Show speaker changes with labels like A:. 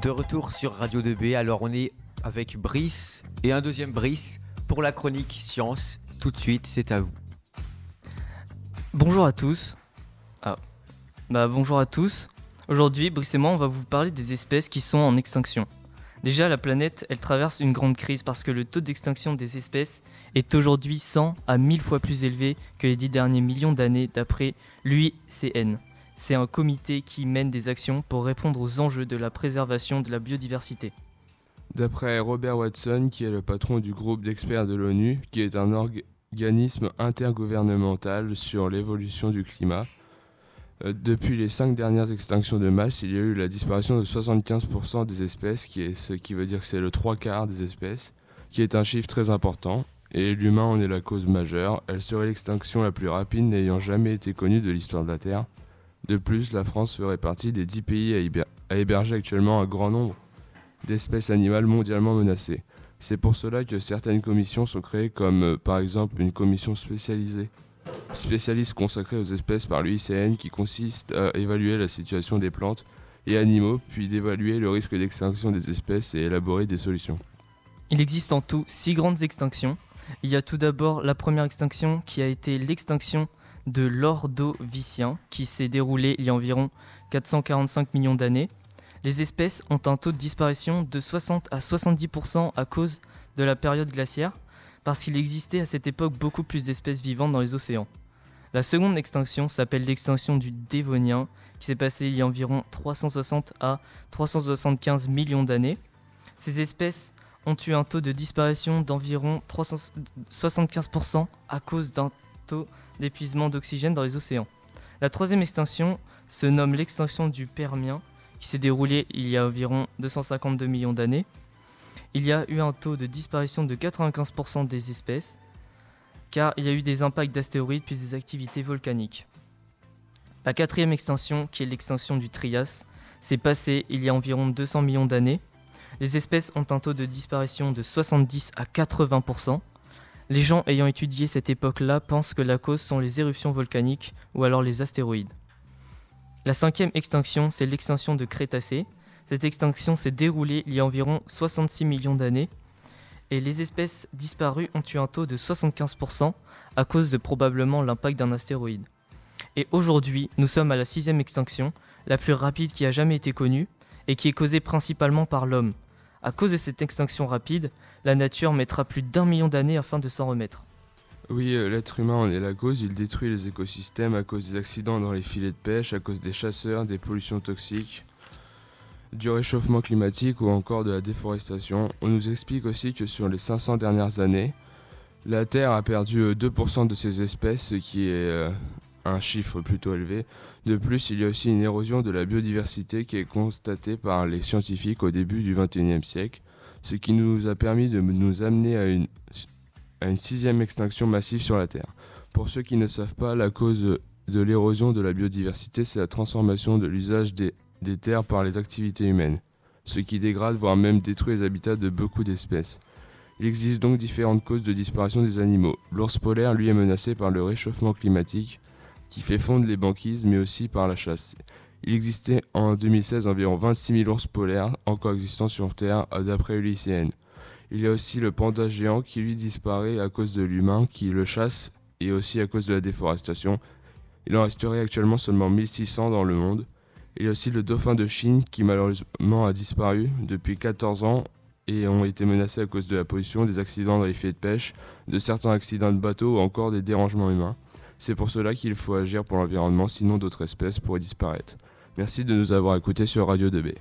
A: De retour sur Radio 2B, alors on est avec Brice et un deuxième Brice pour la chronique science. Tout de suite, c'est à vous.
B: Bonjour à tous. Ah. Bah bonjour à tous. Aujourd'hui, Brice et moi, on va vous parler des espèces qui sont en extinction. Déjà, la planète, elle traverse une grande crise parce que le taux d'extinction des espèces est aujourd'hui 100 à 1000 fois plus élevé que les 10 derniers millions d'années d'après l'UICN. C'est un comité qui mène des actions pour répondre aux enjeux de la préservation de la biodiversité.
C: D'après Robert Watson, qui est le patron du groupe d'experts de l'ONU, qui est un organisme intergouvernemental sur l'évolution du climat, euh, depuis les cinq dernières extinctions de masse, il y a eu la disparition de 75% des espèces, ce qui veut dire que c'est le trois quarts des espèces, qui est un chiffre très important. Et l'humain en est la cause majeure. Elle serait l'extinction la plus rapide n'ayant jamais été connue de l'histoire de la Terre. De plus, la France ferait partie des 10 pays à, héberger actuellement un grand nombre d'espèces animales mondialement menacées. C'est pour cela que certaines commissions sont créées comme euh, par exemple une commission spécialisée spécialiste consacrée aux espèces par l'UICN qui consiste à évaluer la situation des plantes et animaux puis d'évaluer le risque d'extinction des espèces et élaborer des solutions.
B: Il existe en tout six grandes extinctions. Il y a tout d'abord la première extinction qui a été l'extinction de l'ordovicien qui s'est déroulé il y a environ 445 millions d'années. Les espèces ont un taux de disparition de 60 à 70% à cause de la période glaciaire, parce qu'il existait à cette époque beaucoup plus d'espèces vivantes dans les océans. La seconde extinction s'appelle l'extinction du Dévonien, qui s'est passée il y a environ 360 à 375 millions d'années. Ces espèces ont eu un taux de disparition d'environ 75% à cause d'un d'épuisement d'oxygène dans les océans. La troisième extinction se nomme l'extinction du Permien, qui s'est déroulée il y a environ 252 millions d'années. Il y a eu un taux de disparition de 95% des espèces, car il y a eu des impacts d'astéroïdes puis des activités volcaniques. La quatrième extinction, qui est l'extinction du Trias, s'est passée il y a environ 200 millions d'années. Les espèces ont un taux de disparition de 70 à 80%. Les gens ayant étudié cette époque-là pensent que la cause sont les éruptions volcaniques ou alors les astéroïdes. La cinquième extinction, c'est l'extinction de Crétacé. Cette extinction s'est déroulée il y a environ 66 millions d'années et les espèces disparues ont eu un taux de 75% à cause de probablement l'impact d'un astéroïde. Et aujourd'hui, nous sommes à la sixième extinction, la plus rapide qui a jamais été connue et qui est causée principalement par l'homme. À cause de cette extinction rapide, la nature mettra plus d'un million d'années afin de s'en remettre.
C: Oui, euh, l'être humain en est la cause. Il détruit les écosystèmes à cause des accidents dans les filets de pêche, à cause des chasseurs, des pollutions toxiques, du réchauffement climatique ou encore de la déforestation. On nous explique aussi que sur les 500 dernières années, la Terre a perdu 2% euh, de ses espèces, ce qui est euh, un chiffre plutôt élevé. De plus, il y a aussi une érosion de la biodiversité qui est constatée par les scientifiques au début du XXIe siècle, ce qui nous a permis de nous amener à une, sixième extinction massive sur la Terre. Pour ceux qui ne savent pas, la cause de l'érosion de la biodiversité, c'est la transformation de l'usage des terres par les activités humaines, ce qui dégrade, voire même détruit les habitats de beaucoup d'espèces. Il existe donc différentes causes de disparition des animaux. L'ours polaire, lui, est menacé par le réchauffement climatique, qui fait fondre les banquises, mais aussi par la chasse. Il existait en 2016 environ 26 000 ours polaires encore existants sur Terre, d'après l'UICN. Il y a aussi le panda géant qui lui disparaît à cause de l'humain qui le chasse et aussi à cause de la déforestation. Il en resterait actuellement seulement 1600 dans le monde. Il y a aussi le dauphin de Chine qui malheureusement a disparu depuis 14 ans et ont été menacés à cause de la pollution, des accidents dans les filets de pêche, de certains accidents de bateau ou encore des dérangements humains. C'est pour cela qu'il faut agir pour l'environnement, sinon d'autres espèces pourraient disparaître. Merci de nous avoir écoutés sur Radio 2B.